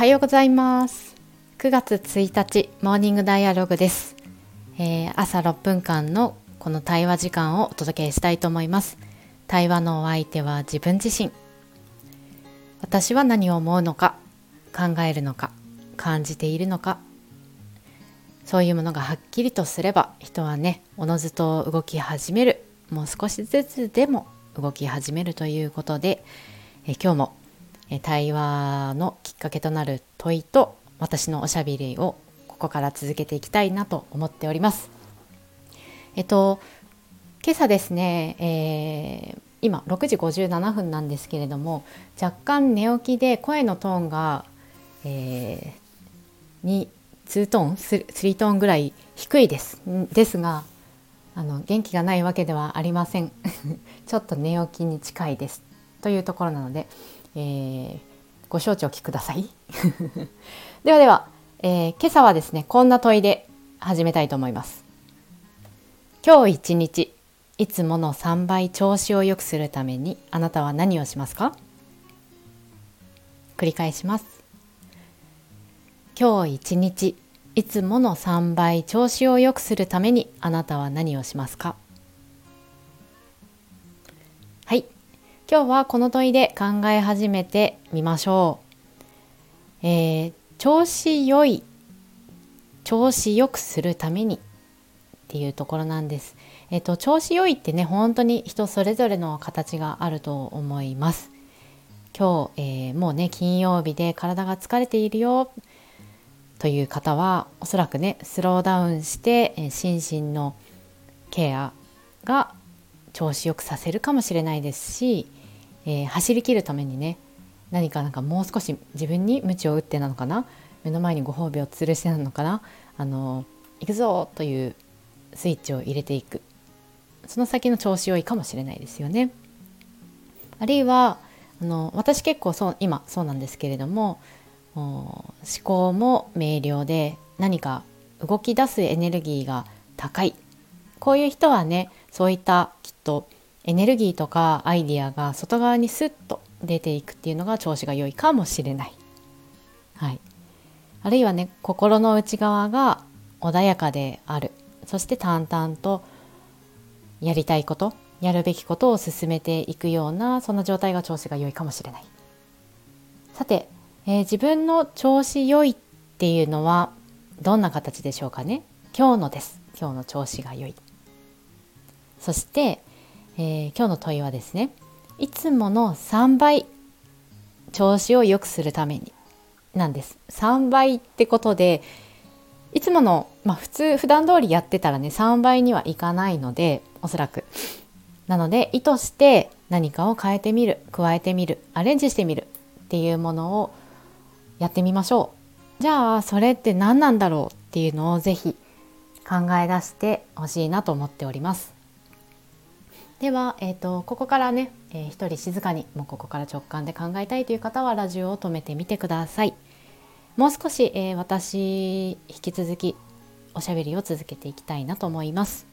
はようございます。9月1日モーニングダイアログです、えー、朝6分間のこの対話時間をお届けしたいと思います。対話のお相手は自分自身。私は何を思うのか考えるのか感じているのか。そういうものがはっきりとすれば人はねおのずと動き始める。もう少しずつでも動き始めるということでえ今日も対話のきっかけとなる問いと私のおしゃべりをここから続けていきたいなと思っております。えっと今朝ですね、えー、今6時57分なんですけれども若干寝起きで声のトーンが、えー、に2トーン 3, トーンぐらい低いです。ですがあの元気がないわけではありません。ちょっと寝起きに近いです。というところなので、えー、ご承知おきください。ではでは、えー、今朝はですねこんな問いで始めたいと思います。今日一日いつもの3倍調子を良くするためにあなたは何をしますか？繰り返します。今日一日いつもの3倍調子を良くするためにあなたは何をしますか？今日はこの問いで考え始めてみましょう、えー、調子良い調子良くするためにっていうところなんです。えっと、調子良いってね本当に人それぞれの形があると思います。今日、えー、もうね金曜日で体が疲れているよという方はおそらくねスローダウンして、えー、心身のケアが調子よくさせるかもしれないですし、えー、走りきるためにね何かなんかもう少し自分に鞭を打ってなのかな目の前にご褒美を吊るしてなのかなあの行くぞというスイッチを入れていくその先の調子良いかもしれないですよね。あるいはあの私結構そう今そうなんですけれども思考も明瞭で何か動き出すエネルギーが高いこういう人はねそういったきっとエネルギーとかアイディアが外側にスッと出ていくっていうのが調子が良いかもしれない。はい、あるいはね心の内側が穏やかである。そして淡々とやりたいことやるべきことを進めていくようなそんな状態が調子が良いかもしれない。さて、えー、自分の調子良いっていうのはどんな形でしょうかね。今日のです。今日の調子が良い。そして、えー、今日の問いはですねいつもの3倍調子を良くするためになんです。3倍ってことでいつもの、まあ、普通普段通りやってたらね3倍にはいかないのでおそらく。なので意図して何かを変えてみる加えてみるアレンジしてみるっていうものをやってみましょう。じゃあそれって何なんだろうっていうのをぜひ考え出してほしいなと思っております。では、えーと、ここからね、えー、一人静かにもうここから直感で考えたいという方はラジオを止めてみてください。もう少し、えー、私引き続きおしゃべりを続けていきたいなと思います。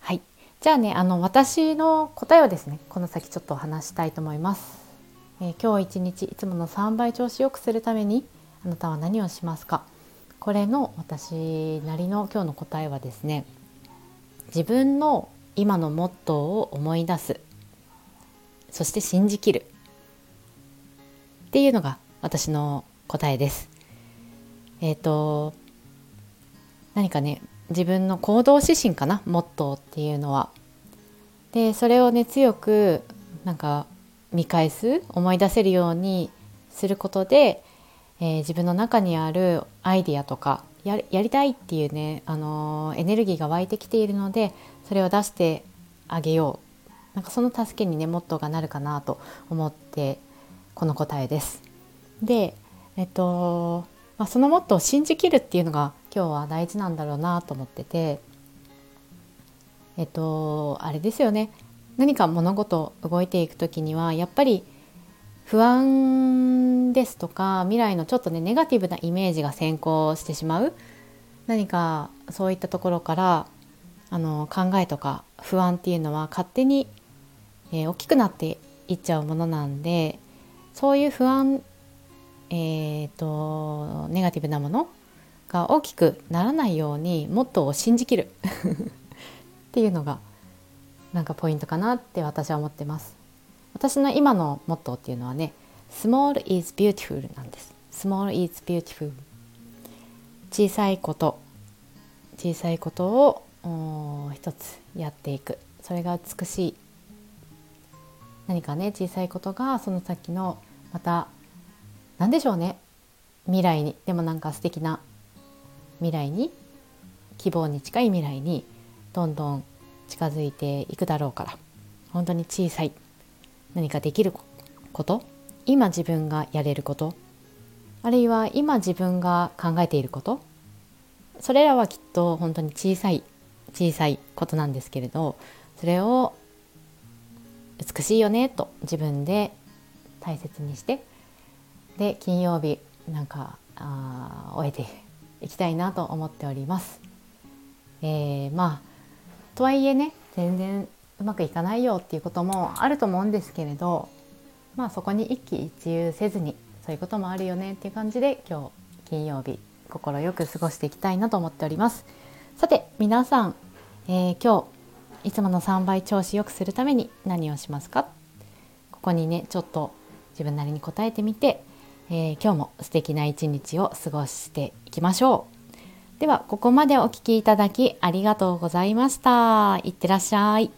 はい、じゃあねあの私の答えをですねこの先ちょっと話したいと思います。えー、今日一日いつもの3倍調子よくするためにあなたは何をしますか？これの私なりの今日の答えはですね自分の今のモットーを思い出すそして信じきるっていうのが私の答えです。えっ、ー、と何かね自分の行動指針かな？モットーっていうのは。でそれをね強くなんか見返す思い出せるようにすることで、えー、自分の中にあるアイディアとかややりたいっていうね、あのー、エネルギーが湧いてきているのでそれを出してあげよう。なんかその助けにねモットーがなるかなと思ってこの答えです。で、えっとまあ、そのもっと信じきるっていうのが今日は大事なんだろうなと思ってて。えっとあれですよね。何か物事動いていく時にはやっぱり不安ですとか未来のちょっとねネガティブなイメージが先行してしまう。何かそういったところからあの考えとか不安っていうのは勝手に、えー、大きくなっていっちゃうものなんでそういう不安えーと、ネガティブなものが大きくならないようにモットーを信じきる。っていうのがなんかポイントかなって私は思ってます。私の今のモットーっていうのはね Small is beautiful なんです。Small is beautiful 小さいこと。小さいことを一つやっていく。それが美しい何かね小さいことがその先のまた何でしょうね。未来に。でもなんか素敵な未来に希望に近い未来にどんどん近づいていくだろうから。本当に小さい。何かできること。今自分がやれること。あるいは今自分が考えていること。それらはきっと本当に小さい小さいことなんですけれどそれを美しいよねと自分で大切にしてで金曜日なんかあ終えていきたいなと思っております。えー、まあとはいえね全然うまくいかないよっていうこともあると思うんですけれどまあそこに一喜一憂せずにそういうこともあるよねっていう感じで今日金曜日心よく過ごしていきたいなと思っております。さて皆さん、えー、今日いつもの3倍調子良くするために何をしますか？ここにねちょっと自分なりに答えてみて、えー、今日も素敵な一日を過ごしていきましょう。ではここまでお聴きいただきありがとうございました。いってらっしゃい。